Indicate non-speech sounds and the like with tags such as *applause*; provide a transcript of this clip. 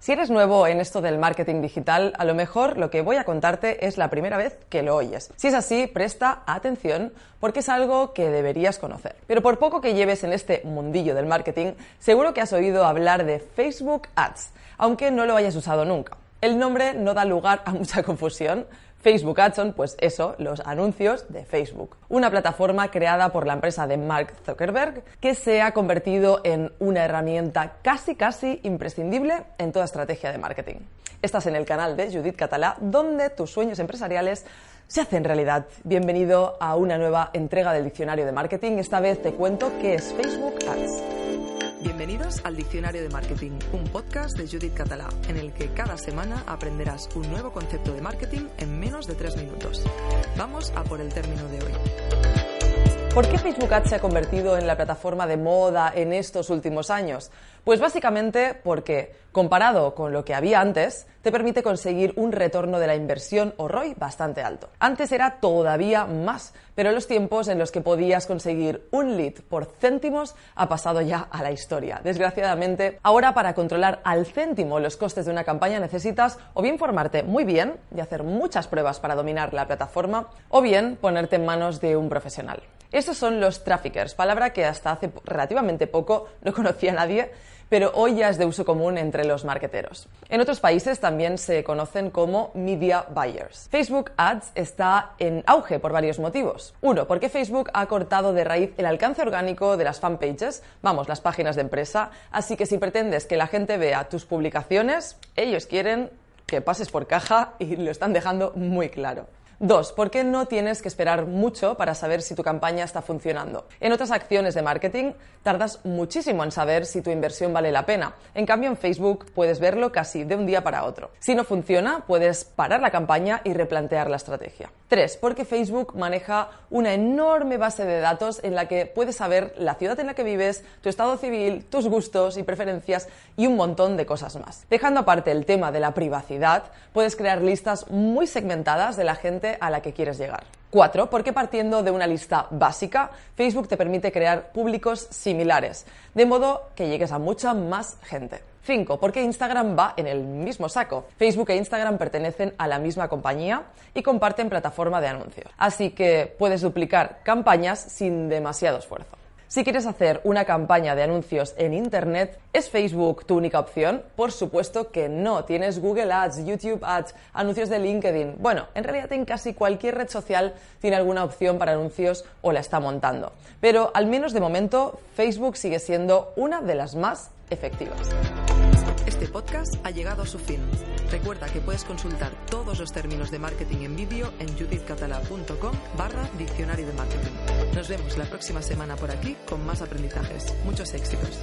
Si eres nuevo en esto del marketing digital, a lo mejor lo que voy a contarte es la primera vez que lo oyes. Si es así, presta atención porque es algo que deberías conocer. Pero por poco que lleves en este mundillo del marketing, seguro que has oído hablar de Facebook Ads, aunque no lo hayas usado nunca. El nombre no da lugar a mucha confusión, Facebook Ads son, pues eso, los anuncios de Facebook. Una plataforma creada por la empresa de Mark Zuckerberg que se ha convertido en una herramienta casi casi imprescindible en toda estrategia de marketing. Estás en el canal de Judith Catalá, donde tus sueños empresariales se hacen realidad. Bienvenido a una nueva entrega del diccionario de marketing. Esta vez te cuento qué es Facebook Ads. Bienvenidos al Diccionario de Marketing, un podcast de Judith Catalá, en el que cada semana aprenderás un nuevo concepto de marketing en menos de tres minutos. Vamos a por el término de hoy. ¿Por qué Facebook Ads se ha convertido en la plataforma de moda en estos últimos años? Pues básicamente porque, comparado con lo que había antes, te permite conseguir un retorno de la inversión o ROI bastante alto. Antes era todavía más, pero los tiempos en los que podías conseguir un lead por céntimos ha pasado ya a la historia. Desgraciadamente, ahora para controlar al céntimo los costes de una campaña necesitas o bien formarte muy bien y hacer muchas pruebas para dominar la plataforma, o bien ponerte en manos de un profesional. Estos son los traffickers, palabra que hasta hace relativamente poco no *laughs* conocía nadie, pero hoy ya es de uso común entre los marketeros. En otros países también se conocen como media buyers. Facebook Ads está en auge por varios motivos. Uno, porque Facebook ha cortado de raíz el alcance orgánico de las fanpages, vamos, las páginas de empresa, así que si pretendes que la gente vea tus publicaciones, ellos quieren que pases por caja y lo están dejando muy claro. Dos, ¿por qué no tienes que esperar mucho para saber si tu campaña está funcionando? En otras acciones de marketing tardas muchísimo en saber si tu inversión vale la pena. En cambio, en Facebook puedes verlo casi de un día para otro. Si no funciona, puedes parar la campaña y replantear la estrategia. Tres, porque Facebook maneja una enorme base de datos en la que puedes saber la ciudad en la que vives, tu estado civil, tus gustos y preferencias y un montón de cosas más. Dejando aparte el tema de la privacidad, puedes crear listas muy segmentadas de la gente a la que quieres llegar. 4. Porque partiendo de una lista básica, Facebook te permite crear públicos similares, de modo que llegues a mucha más gente. 5. Porque Instagram va en el mismo saco. Facebook e Instagram pertenecen a la misma compañía y comparten plataforma de anuncios. Así que puedes duplicar campañas sin demasiado esfuerzo. Si quieres hacer una campaña de anuncios en Internet, ¿es Facebook tu única opción? Por supuesto que no. Tienes Google Ads, YouTube Ads, anuncios de LinkedIn. Bueno, en realidad en casi cualquier red social tiene alguna opción para anuncios o la está montando. Pero al menos de momento, Facebook sigue siendo una de las más efectivas. Este podcast ha llegado a su fin. Recuerda que puedes consultar todos los términos de marketing en vídeo en judithcatala.com barra diccionario de marketing. Nos vemos la próxima semana por aquí con más aprendizajes. Muchos éxitos.